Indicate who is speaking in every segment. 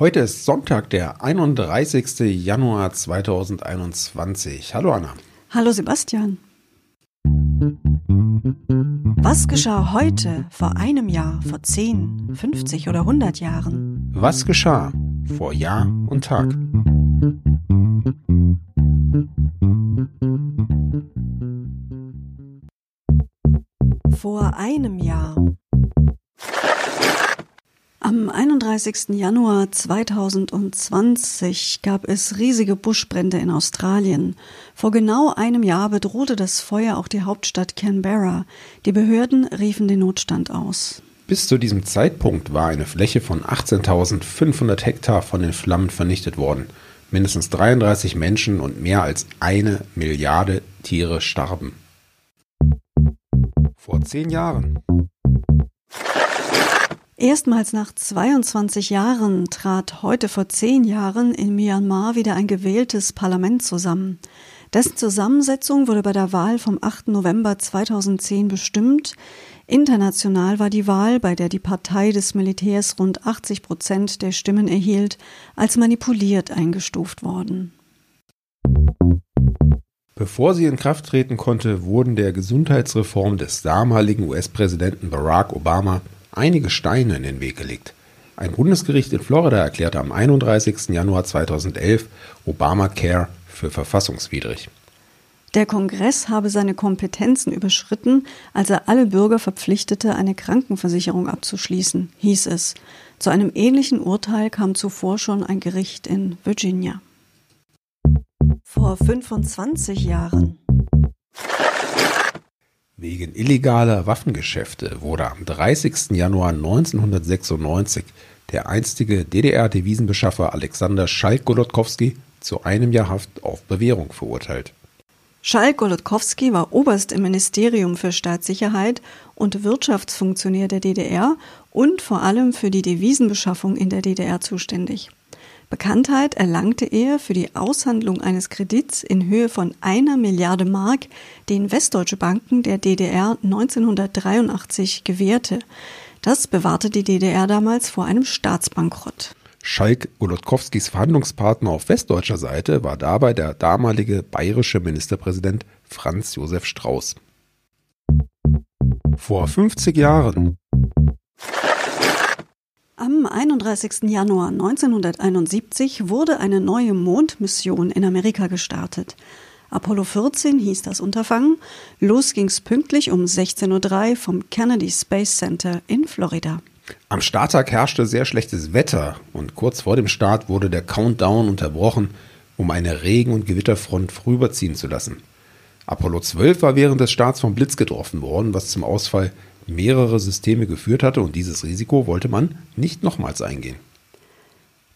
Speaker 1: Heute ist Sonntag, der 31. Januar 2021. Hallo Anna.
Speaker 2: Hallo Sebastian. Was geschah heute, vor einem Jahr, vor 10, 50 oder 100 Jahren?
Speaker 1: Was geschah vor Jahr und Tag?
Speaker 2: Vor einem Jahr. Am 31. Januar 2020 gab es riesige Buschbrände in Australien. Vor genau einem Jahr bedrohte das Feuer auch die Hauptstadt Canberra. Die Behörden riefen den Notstand aus.
Speaker 1: Bis zu diesem Zeitpunkt war eine Fläche von 18.500 Hektar von den Flammen vernichtet worden. Mindestens 33 Menschen und mehr als eine Milliarde Tiere starben. Vor zehn Jahren
Speaker 2: Erstmals nach 22 Jahren trat heute vor zehn Jahren in Myanmar wieder ein gewähltes Parlament zusammen. Dessen Zusammensetzung wurde bei der Wahl vom 8. November 2010 bestimmt. International war die Wahl, bei der die Partei des Militärs rund 80 Prozent der Stimmen erhielt, als manipuliert eingestuft worden.
Speaker 1: Bevor sie in Kraft treten konnte, wurden der Gesundheitsreform des damaligen US-Präsidenten Barack Obama einige Steine in den Weg gelegt. Ein Bundesgericht in Florida erklärte am 31. Januar 2011 Obamacare für verfassungswidrig.
Speaker 2: Der Kongress habe seine Kompetenzen überschritten, als er alle Bürger verpflichtete, eine Krankenversicherung abzuschließen, hieß es. Zu einem ähnlichen Urteil kam zuvor schon ein Gericht in Virginia. Vor 25 Jahren
Speaker 1: Wegen illegaler Waffengeschäfte wurde am 30. Januar 1996 der einstige DDR-Devisenbeschaffer Alexander Schalk-Golodkowski zu einem Jahr Haft auf Bewährung verurteilt.
Speaker 2: Schalk-Golodkowski war Oberst im Ministerium für Staatssicherheit und Wirtschaftsfunktionär der DDR und vor allem für die Devisenbeschaffung in der DDR zuständig. Bekanntheit erlangte er für die Aushandlung eines Kredits in Höhe von einer Milliarde Mark, den westdeutsche Banken der DDR 1983 gewährte. Das bewahrte die DDR damals vor einem Staatsbankrott.
Speaker 1: Schalk Golodkowskis Verhandlungspartner auf westdeutscher Seite war dabei der damalige bayerische Ministerpräsident Franz Josef Strauß. Vor 50 Jahren
Speaker 2: am 31. Januar 1971 wurde eine neue Mondmission in Amerika gestartet. Apollo 14 hieß das Unterfangen. Los ging's pünktlich um 16.03 Uhr vom Kennedy Space Center in Florida.
Speaker 1: Am Starttag herrschte sehr schlechtes Wetter und kurz vor dem Start wurde der Countdown unterbrochen, um eine Regen- und Gewitterfront vorüberziehen zu lassen. Apollo 12 war während des Starts vom Blitz getroffen worden, was zum Ausfall mehrere Systeme geführt hatte und dieses Risiko wollte man nicht nochmals eingehen.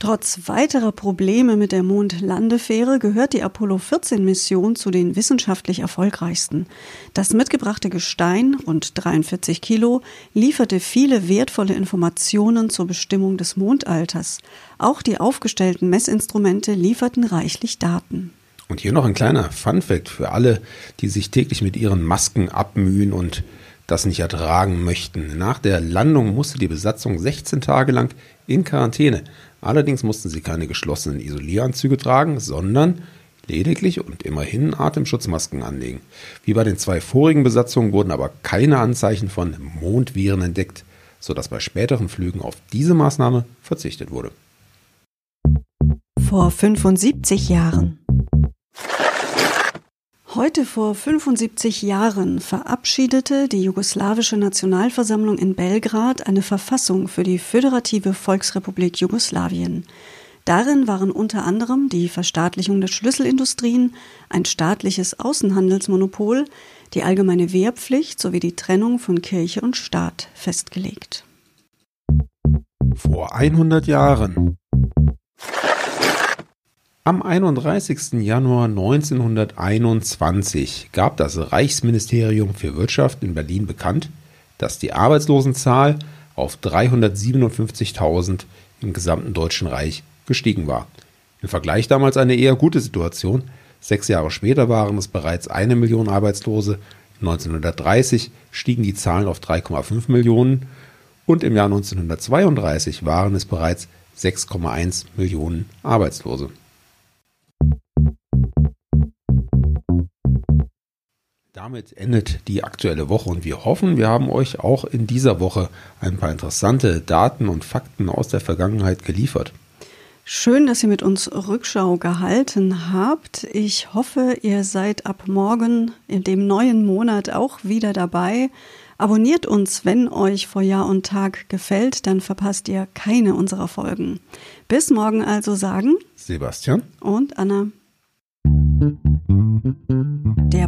Speaker 2: Trotz weiterer Probleme mit der Mondlandefähre gehört die Apollo 14 Mission zu den wissenschaftlich erfolgreichsten. Das mitgebrachte Gestein, rund 43 Kilo, lieferte viele wertvolle Informationen zur Bestimmung des Mondalters. Auch die aufgestellten Messinstrumente lieferten reichlich Daten.
Speaker 1: Und hier noch ein kleiner Funfact für alle, die sich täglich mit ihren Masken abmühen und das nicht ertragen möchten. Nach der Landung musste die Besatzung 16 Tage lang in Quarantäne. Allerdings mussten sie keine geschlossenen Isolieranzüge tragen, sondern lediglich und immerhin Atemschutzmasken anlegen. Wie bei den zwei vorigen Besatzungen wurden aber keine Anzeichen von Mondviren entdeckt, sodass bei späteren Flügen auf diese Maßnahme verzichtet wurde.
Speaker 2: Vor 75 Jahren Heute vor 75 Jahren verabschiedete die jugoslawische Nationalversammlung in Belgrad eine Verfassung für die Föderative Volksrepublik Jugoslawien. Darin waren unter anderem die Verstaatlichung der Schlüsselindustrien, ein staatliches Außenhandelsmonopol, die allgemeine Wehrpflicht sowie die Trennung von Kirche und Staat festgelegt.
Speaker 1: Vor 100 Jahren am 31. Januar 1921 gab das Reichsministerium für Wirtschaft in Berlin bekannt, dass die Arbeitslosenzahl auf 357.000 im gesamten Deutschen Reich gestiegen war. Im Vergleich damals eine eher gute Situation. Sechs Jahre später waren es bereits eine Million Arbeitslose. 1930 stiegen die Zahlen auf 3,5 Millionen und im Jahr 1932 waren es bereits 6,1 Millionen Arbeitslose. Damit endet die aktuelle Woche und wir hoffen, wir haben euch auch in dieser Woche ein paar interessante Daten und Fakten aus der Vergangenheit geliefert.
Speaker 2: Schön, dass ihr mit uns Rückschau gehalten habt. Ich hoffe, ihr seid ab morgen in dem neuen Monat auch wieder dabei. Abonniert uns, wenn euch vor Jahr und Tag gefällt, dann verpasst ihr keine unserer Folgen. Bis morgen also sagen
Speaker 1: Sebastian
Speaker 2: und Anna.